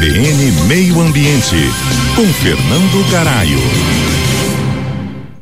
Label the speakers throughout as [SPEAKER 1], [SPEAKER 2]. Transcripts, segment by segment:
[SPEAKER 1] CBN Meio Ambiente, com Fernando Garaio.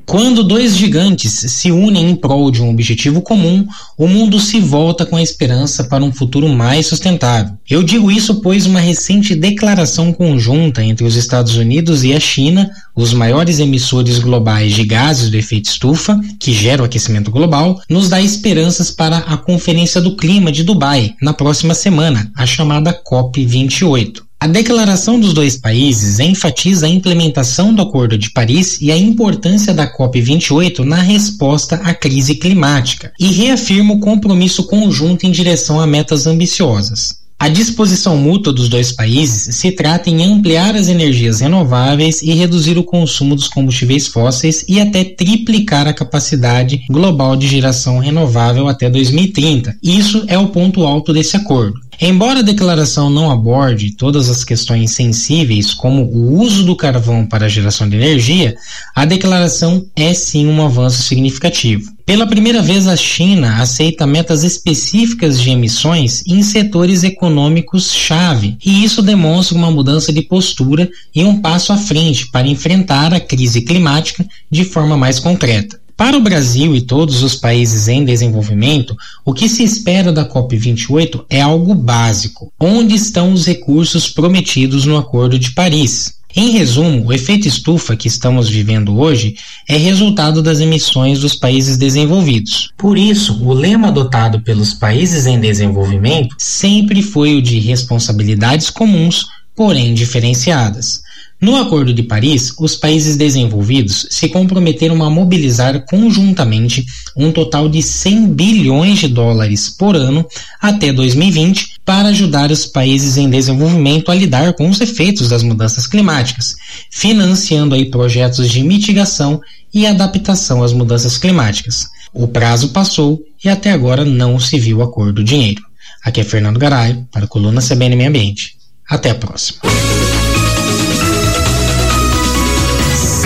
[SPEAKER 2] Quando dois gigantes se unem em prol de um objetivo comum, o mundo se volta com a esperança para um futuro mais sustentável. Eu digo isso pois uma recente declaração conjunta entre os Estados Unidos e a China, os maiores emissores globais de gases do efeito estufa, que gera o aquecimento global, nos dá esperanças para a Conferência do Clima de Dubai na próxima semana, a chamada COP28. A declaração dos dois países enfatiza a implementação do Acordo de Paris e a importância da COP28 na resposta à crise climática e reafirma o compromisso conjunto em direção a metas ambiciosas. A disposição mútua dos dois países se trata em ampliar as energias renováveis e reduzir o consumo dos combustíveis fósseis e até triplicar a capacidade global de geração renovável até 2030. Isso é o ponto alto desse acordo. Embora a declaração não aborde todas as questões sensíveis, como o uso do carvão para a geração de energia, a declaração é sim um avanço significativo. Pela primeira vez, a China aceita metas específicas de emissões em setores econômicos-chave, e isso demonstra uma mudança de postura e um passo à frente para enfrentar a crise climática de forma mais concreta. Para o Brasil e todos os países em desenvolvimento, o que se espera da COP28 é algo básico: onde estão os recursos prometidos no Acordo de Paris? Em resumo, o efeito estufa que estamos vivendo hoje é resultado das emissões dos países desenvolvidos. Por isso, o lema adotado pelos países em desenvolvimento sempre foi o de responsabilidades comuns, porém diferenciadas. No Acordo de Paris, os países desenvolvidos se comprometeram a mobilizar conjuntamente um total de 100 bilhões de dólares por ano até 2020 para ajudar os países em desenvolvimento a lidar com os efeitos das mudanças climáticas, financiando aí projetos de mitigação e adaptação às mudanças climáticas. O prazo passou e até agora não se viu acordo dinheiro. Aqui é Fernando Garay, para a coluna CBN Meio Ambiente. Até a próxima.